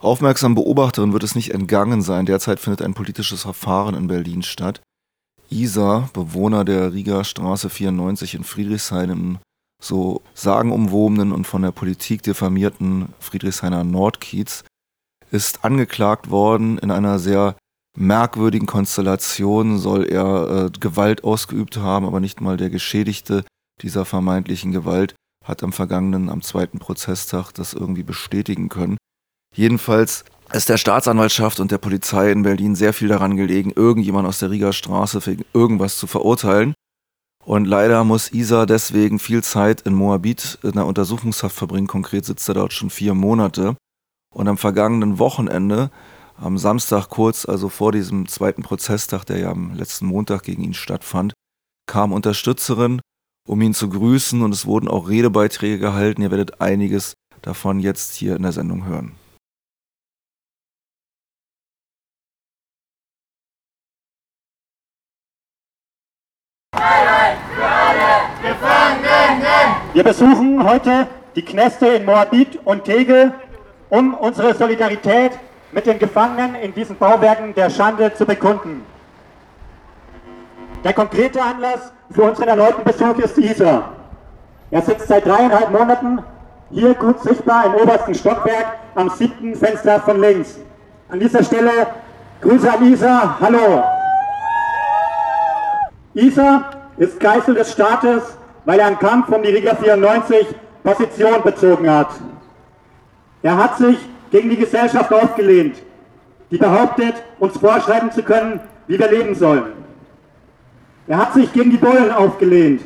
Aufmerksam Beobachterin wird es nicht entgangen sein. Derzeit findet ein politisches Verfahren in Berlin statt. Isa, Bewohner der Rieger Straße 94 in Friedrichshain im so sagenumwobenen und von der Politik diffamierten Friedrichshainer Nordkiez, ist angeklagt worden. In einer sehr merkwürdigen Konstellation soll er äh, Gewalt ausgeübt haben, aber nicht mal der Geschädigte dieser vermeintlichen Gewalt hat am vergangenen, am zweiten Prozesstag das irgendwie bestätigen können. Jedenfalls ist der Staatsanwaltschaft und der Polizei in Berlin sehr viel daran gelegen, irgendjemand aus der Rieger Straße für irgendwas zu verurteilen. Und leider muss Isa deswegen viel Zeit in Moabit in der Untersuchungshaft verbringen. Konkret sitzt er dort schon vier Monate. Und am vergangenen Wochenende, am Samstag kurz, also vor diesem zweiten Prozesstag, der ja am letzten Montag gegen ihn stattfand, kam Unterstützerin, um ihn zu grüßen und es wurden auch Redebeiträge gehalten. Ihr werdet einiges davon jetzt hier in der Sendung hören. Wir besuchen heute die Kneste in Moabit und Tegel, um unsere Solidarität mit den Gefangenen in diesen Bauwerken der Schande zu bekunden. Der konkrete Anlass für unseren erneuten Besuch ist Isa. Er sitzt seit dreieinhalb Monaten hier gut sichtbar im obersten Stockwerk am siebten Fenster von links. An dieser Stelle Grüße an Isa, hallo. Isa ist Geißel des Staates, weil er im Kampf um die Riga 94 Position bezogen hat. Er hat sich gegen die Gesellschaft aufgelehnt, die behauptet, uns vorschreiben zu können, wie wir leben sollen. Er hat sich gegen die Bullen aufgelehnt,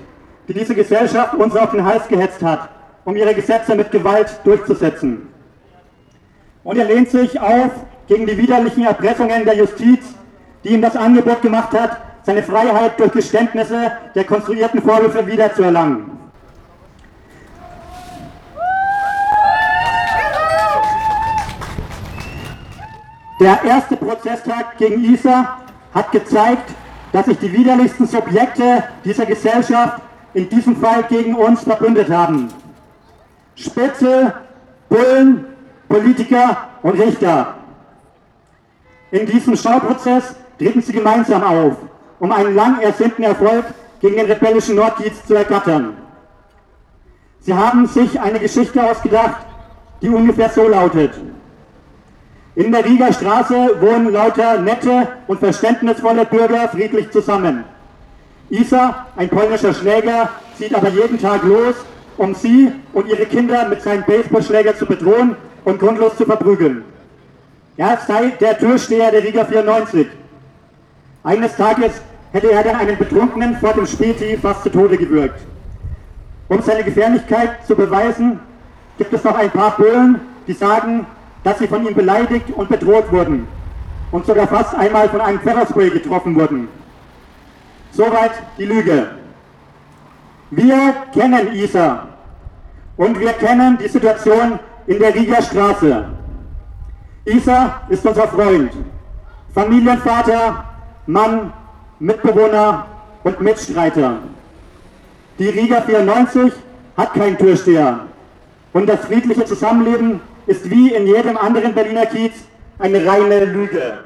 die diese Gesellschaft uns auf den Hals gehetzt hat, um ihre Gesetze mit Gewalt durchzusetzen. Und er lehnt sich auf gegen die widerlichen Erpressungen der Justiz, die ihm das Angebot gemacht hat, seine Freiheit durch Geständnisse der konstruierten Vorwürfe wiederzuerlangen. Der erste Prozesstag gegen Isa hat gezeigt, dass sich die widerlichsten Subjekte dieser Gesellschaft in diesem Fall gegen uns verbündet haben. Spitze, Bullen, Politiker und Richter. In diesem Schauprozess treten sie gemeinsam auf um einen lang ersehnten Erfolg gegen den rebellischen Nordkiez zu ergattern. Sie haben sich eine Geschichte ausgedacht, die ungefähr so lautet. In der Rieger Straße wohnen lauter nette und verständnisvolle Bürger friedlich zusammen. Isa, ein polnischer Schläger, zieht aber jeden Tag los, um sie und ihre Kinder mit seinem Baseballschläger zu bedrohen und grundlos zu verprügeln. Er sei der Türsteher der Riga 94. Eines Tages hätte er dann einen Betrunkenen vor dem Späti fast zu Tode gewürgt. Um seine Gefährlichkeit zu beweisen, gibt es noch ein paar Bullen, die sagen, dass sie von ihm beleidigt und bedroht wurden und sogar fast einmal von einem Pfefferspray getroffen wurden. Soweit die Lüge. Wir kennen Isa und wir kennen die Situation in der Rieger Straße. Isa ist unser Freund, Familienvater, Mann Mitbewohner und Mitstreiter. Die Riga 94 hat keinen Türsteher. Und das friedliche Zusammenleben ist wie in jedem anderen Berliner Kiez eine reine Lüge.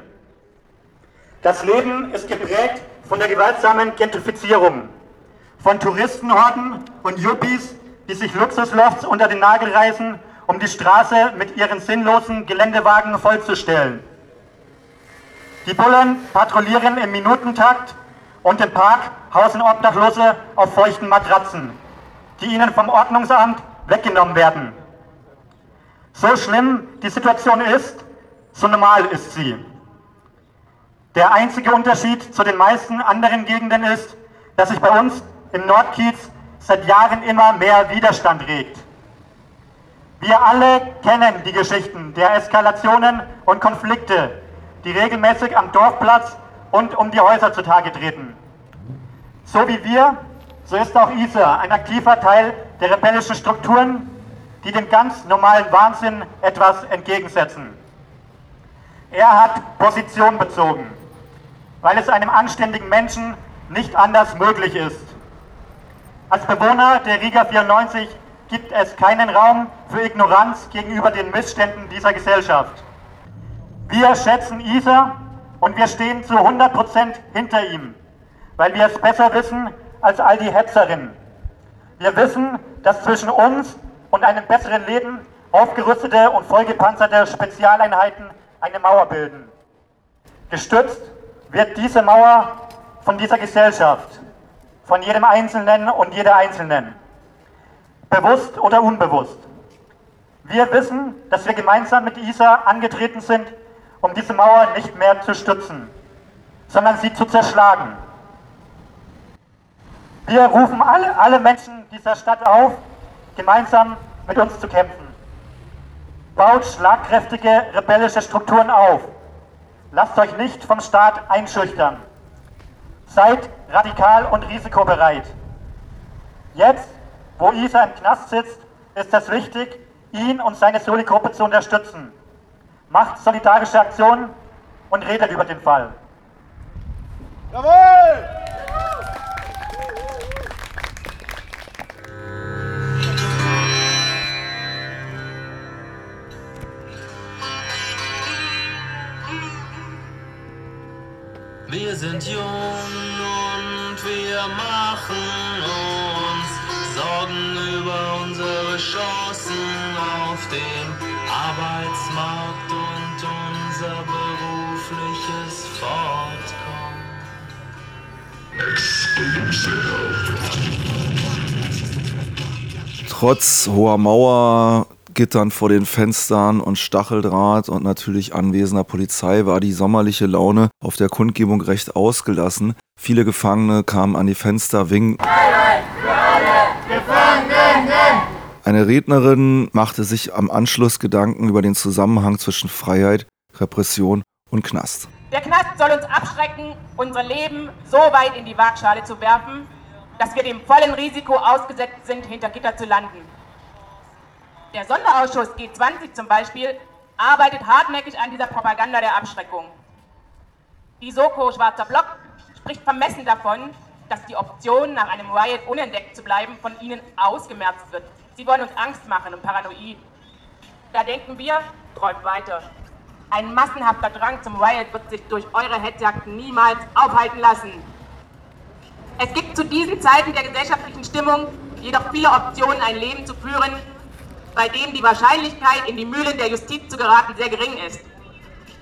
Das Leben ist geprägt von der gewaltsamen Gentrifizierung, von Touristenhorden und Yuppies, die sich Luxuslofts unter den Nagel reißen, um die Straße mit ihren sinnlosen Geländewagen vollzustellen. Die Bullen patrouillieren im Minutentakt und im Park hausen Obdachlose auf feuchten Matratzen, die ihnen vom Ordnungsamt weggenommen werden. So schlimm die Situation ist, so normal ist sie. Der einzige Unterschied zu den meisten anderen Gegenden ist, dass sich bei uns im Nordkiez seit Jahren immer mehr Widerstand regt. Wir alle kennen die Geschichten der Eskalationen und Konflikte, die regelmäßig am Dorfplatz und um die Häuser zutage treten. So wie wir, so ist auch Isa ein aktiver Teil der rebellischen Strukturen, die dem ganz normalen Wahnsinn etwas entgegensetzen. Er hat Position bezogen, weil es einem anständigen Menschen nicht anders möglich ist. Als Bewohner der Riga 94 gibt es keinen Raum für Ignoranz gegenüber den Missständen dieser Gesellschaft. Wir schätzen Isa und wir stehen zu 100% hinter ihm, weil wir es besser wissen als all die Hetzerinnen. Wir wissen, dass zwischen uns und einem besseren Leben aufgerüstete und vollgepanzerte Spezialeinheiten eine Mauer bilden. Gestützt wird diese Mauer von dieser Gesellschaft, von jedem Einzelnen und jeder Einzelnen, bewusst oder unbewusst. Wir wissen, dass wir gemeinsam mit ISA angetreten sind, um diese Mauer nicht mehr zu stützen, sondern sie zu zerschlagen. Wir rufen alle, alle Menschen dieser Stadt auf, gemeinsam mit uns zu kämpfen. Baut schlagkräftige rebellische Strukturen auf. Lasst euch nicht vom Staat einschüchtern. Seid radikal und risikobereit. Jetzt, wo Isa im Knast sitzt, ist es wichtig, ihn und seine Soli-Gruppe zu unterstützen. Macht solidarische Aktionen und redet über den Fall. Jawohl! Wir sind jung und wir machen uns Sorgen über unsere Chancen auf dem Trotz hoher Mauer, Gittern vor den Fenstern und Stacheldraht und natürlich anwesender Polizei war die sommerliche Laune auf der Kundgebung recht ausgelassen. Viele Gefangene kamen an die Fenster, winkten. Eine Rednerin machte sich am Anschluss Gedanken über den Zusammenhang zwischen Freiheit, Repression und Knast. Der Knast soll uns abschrecken, unser Leben so weit in die Waagschale zu werfen, dass wir dem vollen Risiko ausgesetzt sind, hinter Gitter zu landen. Der Sonderausschuss G20 zum Beispiel arbeitet hartnäckig an dieser Propaganda der Abschreckung. Die Soko Schwarzer Block spricht vermessen davon, dass die Option, nach einem Riot unentdeckt zu bleiben, von ihnen ausgemerzt wird. Sie wollen uns Angst machen und paranoid. Da denken wir, träumt weiter. Ein massenhafter Drang zum Riot wird sich durch eure Hetzjagden niemals aufhalten lassen. Es gibt zu diesen Zeiten der gesellschaftlichen Stimmung jedoch viele Optionen, ein Leben zu führen, bei dem die Wahrscheinlichkeit, in die Mühlen der Justiz zu geraten, sehr gering ist.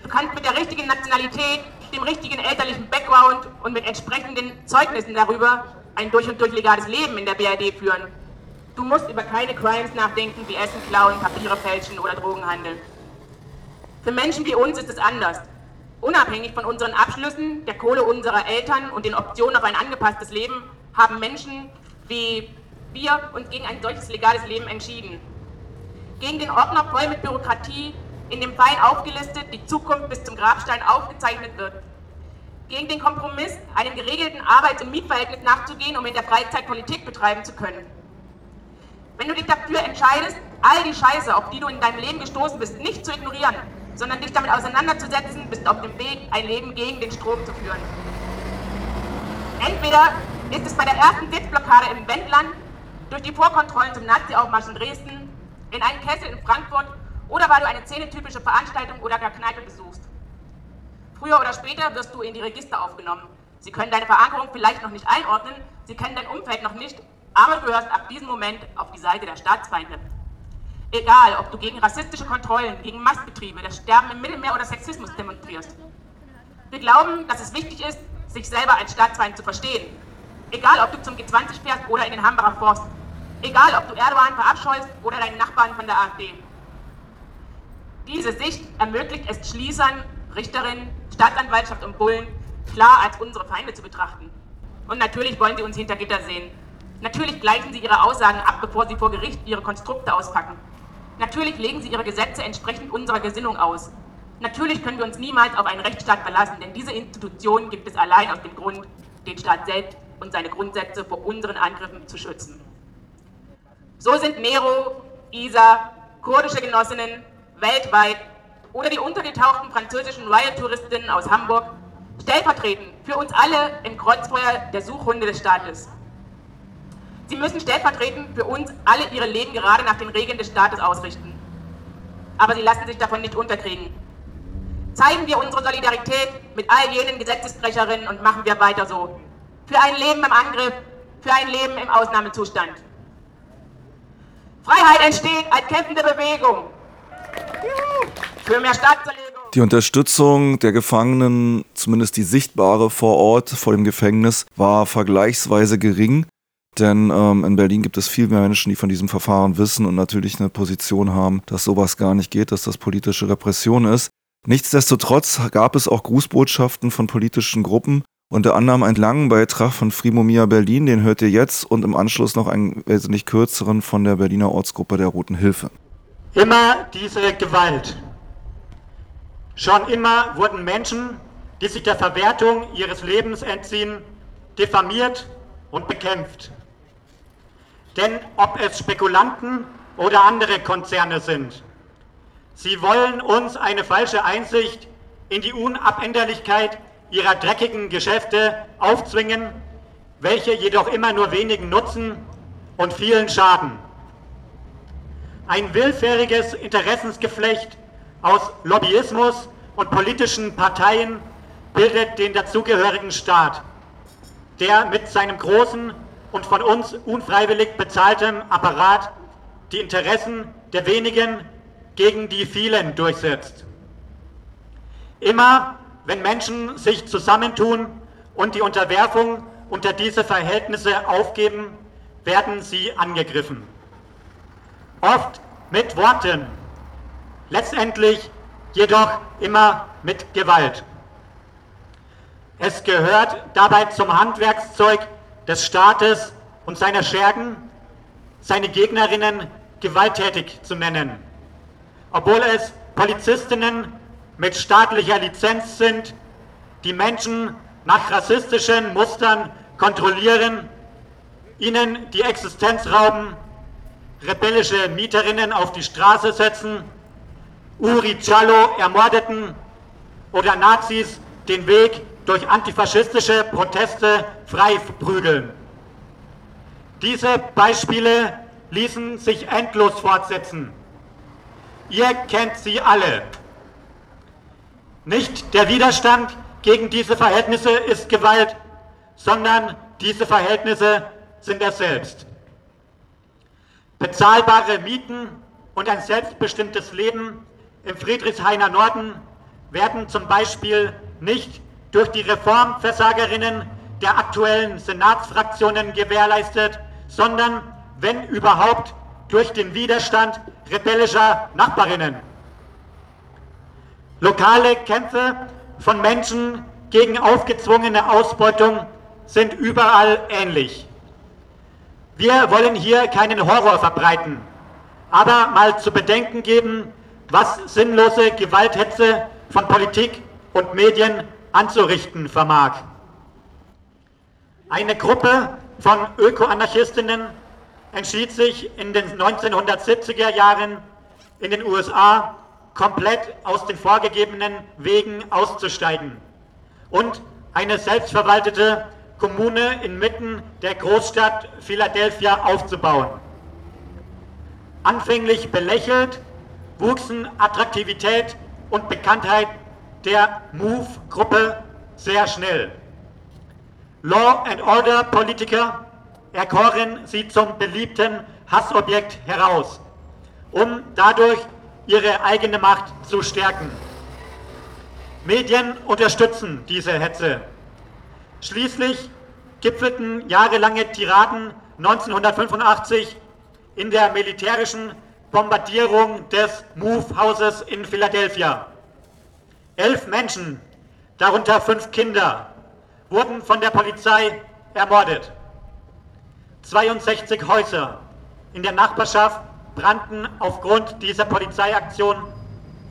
Du kannst mit der richtigen Nationalität, dem richtigen elterlichen Background und mit entsprechenden Zeugnissen darüber ein durch und durch legales Leben in der BRD führen. Du musst über keine Crimes nachdenken, wie Essen klauen, Papiere fälschen oder Drogenhandel. Für Menschen wie uns ist es anders. Unabhängig von unseren Abschlüssen, der Kohle unserer Eltern und den Optionen auf ein angepasstes Leben, haben Menschen wie wir uns gegen ein solches legales Leben entschieden gegen den Ordner voll mit Bürokratie, in dem Pfeil aufgelistet, die Zukunft bis zum Grabstein aufgezeichnet wird. Gegen den Kompromiss, einem geregelten Arbeits- und Mietverhältnis nachzugehen, um in der Freizeit Politik betreiben zu können. Wenn du dich dafür entscheidest, all die Scheiße, auf die du in deinem Leben gestoßen bist, nicht zu ignorieren, sondern dich damit auseinanderzusetzen, bist auf dem Weg, ein Leben gegen den Strom zu führen. Entweder ist es bei der ersten Sitzblockade im Wendland, durch die Vorkontrollen zum Nazi-Aufmarsch in Dresden, in einen Kessel in Frankfurt oder weil du eine zähnetypische Veranstaltung oder gar Kneipe besuchst. Früher oder später wirst du in die Register aufgenommen. Sie können deine Verankerung vielleicht noch nicht einordnen, sie kennen dein Umfeld noch nicht, aber du gehörst ab diesem Moment auf die Seite der Staatsfeinde. Egal, ob du gegen rassistische Kontrollen, gegen Mastbetriebe, das Sterben im Mittelmeer oder Sexismus demonstrierst. Wir glauben, dass es wichtig ist, sich selber als Staatsfeind zu verstehen. Egal, ob du zum G20 fährst oder in den Hambacher Forst. Egal, ob du Erdogan verabscheust oder deinen Nachbarn von der AfD. Diese Sicht ermöglicht es Schließern, Richterinnen, Staatsanwaltschaft und Bullen klar als unsere Feinde zu betrachten. Und natürlich wollen sie uns hinter Gitter sehen. Natürlich gleichen sie ihre Aussagen ab, bevor sie vor Gericht ihre Konstrukte auspacken. Natürlich legen sie ihre Gesetze entsprechend unserer Gesinnung aus. Natürlich können wir uns niemals auf einen Rechtsstaat verlassen, denn diese Institution gibt es allein aus dem Grund, den Staat selbst und seine Grundsätze vor unseren Angriffen zu schützen. So sind Nero, Isa, kurdische Genossinnen weltweit oder die untergetauchten französischen Riot-Touristinnen aus Hamburg stellvertretend für uns alle im Kreuzfeuer der Suchhunde des Staates. Sie müssen stellvertretend für uns alle ihre Leben gerade nach den Regeln des Staates ausrichten. Aber sie lassen sich davon nicht unterkriegen. Zeigen wir unsere Solidarität mit all jenen Gesetzesbrecherinnen und machen wir weiter so. Für ein Leben im Angriff, für ein Leben im Ausnahmezustand. Freiheit entsteht als kämpfende Bewegung. Für mehr Staatserlegung. Die Unterstützung der Gefangenen, zumindest die sichtbare vor Ort, vor dem Gefängnis, war vergleichsweise gering. Denn ähm, in Berlin gibt es viel mehr Menschen, die von diesem Verfahren wissen und natürlich eine Position haben, dass sowas gar nicht geht, dass das politische Repression ist. Nichtsdestotrotz gab es auch Grußbotschaften von politischen Gruppen, unter anderem einen langen Beitrag von Frimomia Berlin, den hört ihr jetzt, und im Anschluss noch einen wesentlich kürzeren von der Berliner Ortsgruppe der Roten Hilfe. Immer diese Gewalt. Schon immer wurden Menschen, die sich der Verwertung ihres Lebens entziehen, diffamiert und bekämpft. Denn ob es Spekulanten oder andere Konzerne sind, Sie wollen uns eine falsche Einsicht in die Unabänderlichkeit ihrer dreckigen Geschäfte aufzwingen, welche jedoch immer nur wenigen nutzen und vielen schaden. Ein willfähriges Interessensgeflecht aus Lobbyismus und politischen Parteien bildet den dazugehörigen Staat, der mit seinem großen und von uns unfreiwillig bezahltem Apparat die Interessen der wenigen gegen die vielen durchsetzt. Immer wenn Menschen sich zusammentun und die Unterwerfung unter diese Verhältnisse aufgeben, werden sie angegriffen. Oft mit Worten, letztendlich jedoch immer mit Gewalt. Es gehört dabei zum Handwerkszeug des Staates und seiner Schergen, seine Gegnerinnen gewalttätig zu nennen. Obwohl es Polizistinnen mit staatlicher Lizenz sind, die Menschen nach rassistischen Mustern kontrollieren, ihnen die Existenz rauben, rebellische Mieterinnen auf die Straße setzen, Uri Cialo ermordeten oder Nazis den Weg durch antifaschistische Proteste frei prügeln. Diese Beispiele ließen sich endlos fortsetzen. Ihr kennt sie alle. Nicht der Widerstand gegen diese Verhältnisse ist Gewalt, sondern diese Verhältnisse sind er selbst. Bezahlbare Mieten und ein selbstbestimmtes Leben im Friedrichshainer Norden werden zum Beispiel nicht durch die Reformversagerinnen der aktuellen Senatsfraktionen gewährleistet, sondern, wenn überhaupt, durch den Widerstand rebellischer Nachbarinnen. Lokale Kämpfe von Menschen gegen aufgezwungene Ausbeutung sind überall ähnlich. Wir wollen hier keinen Horror verbreiten, aber mal zu bedenken geben, was sinnlose Gewalthetze von Politik und Medien anzurichten vermag. Eine Gruppe von Ökoanarchistinnen entschied sich in den 1970er Jahren in den USA komplett aus den vorgegebenen Wegen auszusteigen und eine selbstverwaltete Kommune inmitten der Großstadt Philadelphia aufzubauen. Anfänglich belächelt, wuchsen Attraktivität und Bekanntheit der MOVE-Gruppe sehr schnell. Law and Order Politiker erkoren sie zum beliebten Hassobjekt heraus, um dadurch ihre eigene Macht zu stärken. Medien unterstützen diese Hetze. Schließlich gipfelten jahrelange Tiraden 1985 in der militärischen Bombardierung des Move-Hauses in Philadelphia. Elf Menschen, darunter fünf Kinder, wurden von der Polizei ermordet. 62 Häuser in der Nachbarschaft brannten aufgrund dieser Polizeiaktion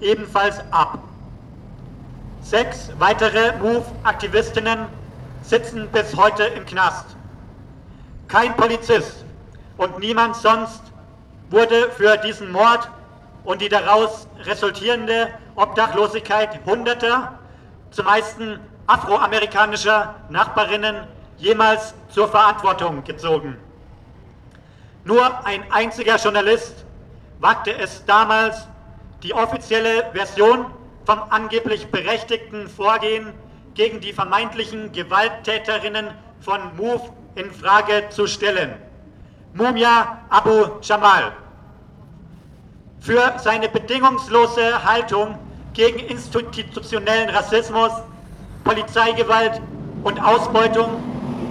ebenfalls ab. Sechs weitere MOVE-Aktivistinnen sitzen bis heute im Knast. Kein Polizist und niemand sonst wurde für diesen Mord und die daraus resultierende Obdachlosigkeit Hunderter, zumeist afroamerikanischer Nachbarinnen jemals zur Verantwortung gezogen. Nur ein einziger Journalist wagte es damals, die offizielle Version vom angeblich berechtigten Vorgehen gegen die vermeintlichen Gewalttäterinnen von MOVE in Frage zu stellen. Mumia Abu Jamal. Für seine bedingungslose Haltung gegen institutionellen Rassismus, Polizeigewalt und Ausbeutung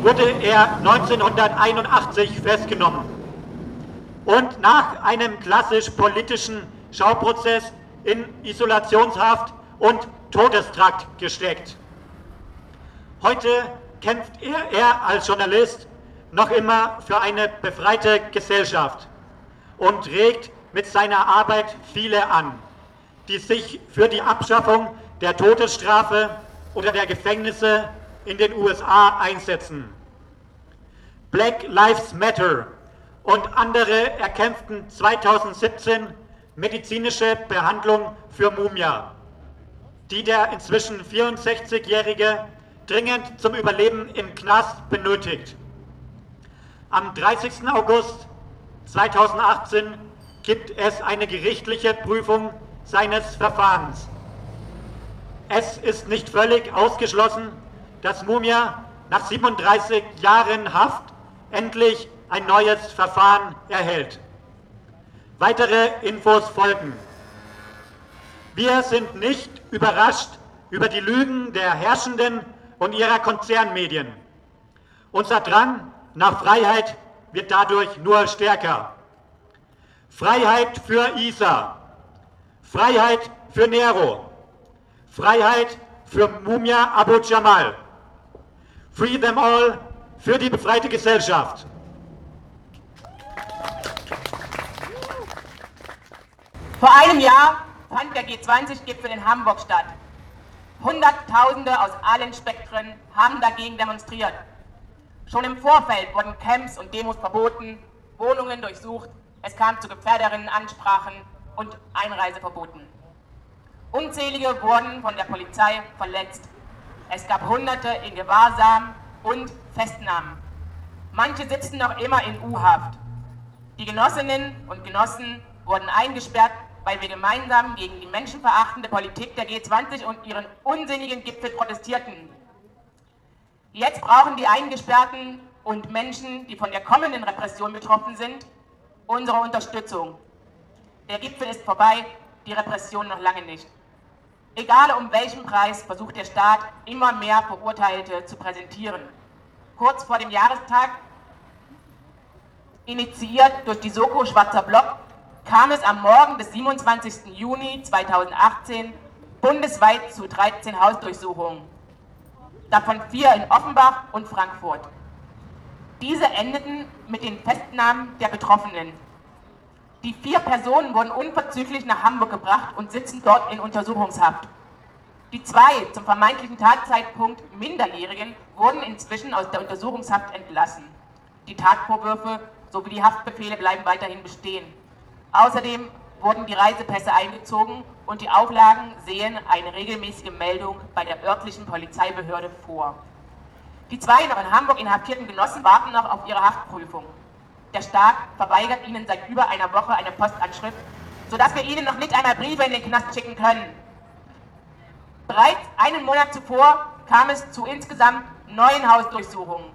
wurde er 1981 festgenommen und nach einem klassisch politischen Schauprozess in Isolationshaft und Todestrakt gesteckt. Heute kämpft er, er als Journalist noch immer für eine befreite Gesellschaft und regt mit seiner Arbeit viele an, die sich für die Abschaffung der Todesstrafe oder der Gefängnisse in den USA einsetzen. Black Lives Matter und andere erkämpften 2017 medizinische Behandlung für Mumia, die der inzwischen 64-Jährige dringend zum Überleben im Knast benötigt. Am 30. August 2018 gibt es eine gerichtliche Prüfung seines Verfahrens. Es ist nicht völlig ausgeschlossen, dass Mumia nach 37 Jahren Haft endlich ein neues Verfahren erhält. Weitere Infos folgen. Wir sind nicht überrascht über die Lügen der Herrschenden und ihrer Konzernmedien. Unser Drang nach Freiheit wird dadurch nur stärker. Freiheit für Isa, Freiheit für Nero, Freiheit für Mumia Abu Jamal. Free them all für die befreite Gesellschaft. Vor einem Jahr fand der G20-Gipfel in Hamburg statt. Hunderttausende aus allen Spektren haben dagegen demonstriert. Schon im Vorfeld wurden Camps und Demos verboten, Wohnungen durchsucht, es kam zu Gefährderinnenansprachen und Einreiseverboten. Unzählige wurden von der Polizei verletzt. Es gab Hunderte in Gewahrsam und Festnahmen. Manche sitzen noch immer in U-Haft. Die Genossinnen und Genossen wurden eingesperrt, weil wir gemeinsam gegen die menschenverachtende Politik der G20 und ihren unsinnigen Gipfel protestierten. Jetzt brauchen die Eingesperrten und Menschen, die von der kommenden Repression betroffen sind, unsere Unterstützung. Der Gipfel ist vorbei, die Repression noch lange nicht. Egal um welchen Preis versucht der Staat immer mehr Verurteilte zu präsentieren. Kurz vor dem Jahrestag, initiiert durch die Soko Schwarzer Block, kam es am Morgen des 27. Juni 2018 bundesweit zu 13 Hausdurchsuchungen, davon vier in Offenbach und Frankfurt. Diese endeten mit den Festnahmen der Betroffenen. Die vier Personen wurden unverzüglich nach Hamburg gebracht und sitzen dort in Untersuchungshaft. Die zwei zum vermeintlichen Tatzeitpunkt Minderjährigen wurden inzwischen aus der Untersuchungshaft entlassen. Die Tatvorwürfe sowie die Haftbefehle bleiben weiterhin bestehen. Außerdem wurden die Reisepässe eingezogen und die Auflagen sehen eine regelmäßige Meldung bei der örtlichen Polizeibehörde vor. Die zwei noch in Hamburg inhaftierten Genossen warten noch auf ihre Haftprüfung. Der Staat verweigert ihnen seit über einer Woche eine Postanschrift, sodass wir ihnen noch nicht einmal Briefe in den Knast schicken können. Bereits einen Monat zuvor kam es zu insgesamt neun Hausdurchsuchungen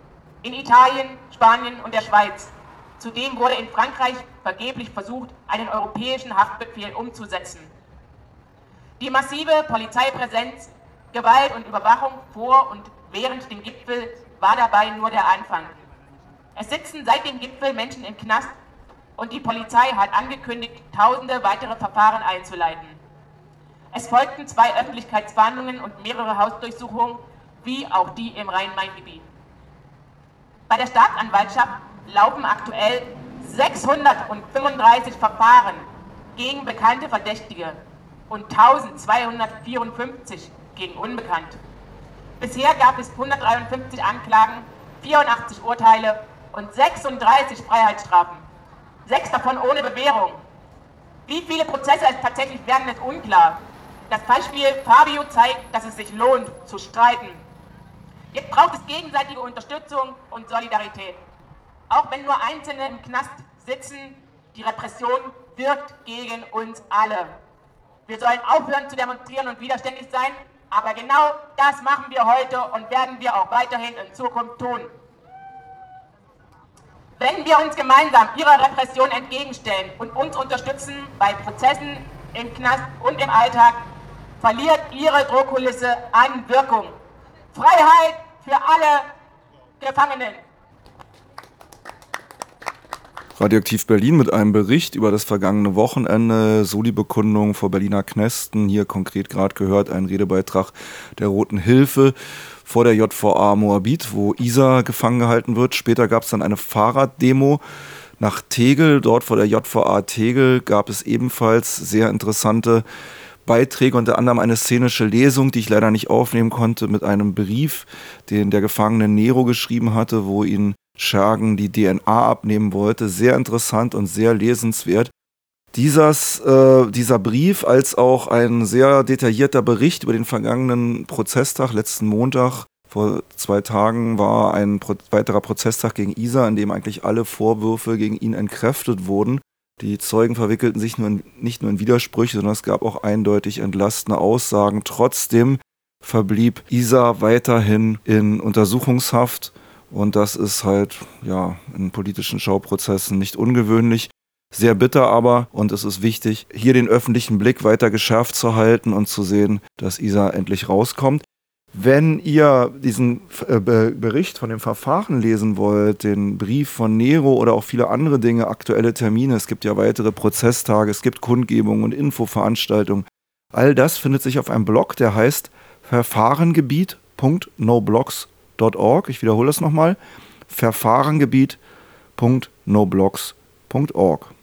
in Italien, Spanien und der Schweiz. Zudem wurde in Frankreich vergeblich versucht, einen europäischen Haftbefehl umzusetzen. Die massive Polizeipräsenz, Gewalt und Überwachung vor und während dem Gipfel war dabei nur der Anfang. Es sitzen seit dem Gipfel Menschen im Knast und die Polizei hat angekündigt, tausende weitere Verfahren einzuleiten. Es folgten zwei Öffentlichkeitsverhandlungen und mehrere Hausdurchsuchungen, wie auch die im Rhein-Main-Gebiet. Bei der Staatsanwaltschaft laufen aktuell 635 Verfahren gegen bekannte Verdächtige und 1254 gegen Unbekannte. Bisher gab es 153 Anklagen, 84 Urteile und 36 Freiheitsstrafen. Sechs davon ohne Bewährung. Wie viele Prozesse es tatsächlich werden, ist unklar. Das Beispiel Fabio zeigt, dass es sich lohnt, zu streiten. Jetzt braucht es gegenseitige Unterstützung und Solidarität. Auch wenn nur Einzelne im Knast sitzen, die Repression wirkt gegen uns alle. Wir sollen aufhören zu demonstrieren und widerständig sein, aber genau das machen wir heute und werden wir auch weiterhin in Zukunft tun. Wenn wir uns gemeinsam ihrer Repression entgegenstellen und uns unterstützen bei Prozessen im Knast und im Alltag, verliert ihre Drohkulisse an Wirkung. Freiheit für alle Gefangenen. Radioaktiv Berlin mit einem Bericht über das vergangene Wochenende, Soli-Bekundung vor Berliner Knästen, hier konkret gerade gehört ein Redebeitrag der Roten Hilfe vor der JVA Moabit, wo Isa gefangen gehalten wird. Später gab es dann eine Fahrraddemo nach Tegel. Dort vor der JVA Tegel gab es ebenfalls sehr interessante Beiträge, unter anderem eine szenische Lesung, die ich leider nicht aufnehmen konnte, mit einem Brief, den der Gefangene Nero geschrieben hatte, wo ihn Schergen die DNA abnehmen wollte. Sehr interessant und sehr lesenswert. Dieses, äh, dieser Brief als auch ein sehr detaillierter Bericht über den vergangenen Prozesstag letzten Montag vor zwei Tagen war ein Pro weiterer Prozesstag gegen Isa, in dem eigentlich alle Vorwürfe gegen ihn entkräftet wurden. Die Zeugen verwickelten sich nur in, nicht nur in Widersprüche, sondern es gab auch eindeutig entlastende Aussagen. Trotzdem verblieb Isa weiterhin in Untersuchungshaft und das ist halt ja in politischen Schauprozessen nicht ungewöhnlich. Sehr bitter aber, und es ist wichtig, hier den öffentlichen Blick weiter geschärft zu halten und zu sehen, dass Isa endlich rauskommt. Wenn ihr diesen äh, Bericht von dem Verfahren lesen wollt, den Brief von Nero oder auch viele andere Dinge, aktuelle Termine, es gibt ja weitere Prozesstage, es gibt Kundgebungen und Infoveranstaltungen, all das findet sich auf einem Blog, der heißt verfahrengebiet.noblogs.com verfahrengebiet.org. Ich wiederhole das nochmal. verfahrengebiet.noblogs.org.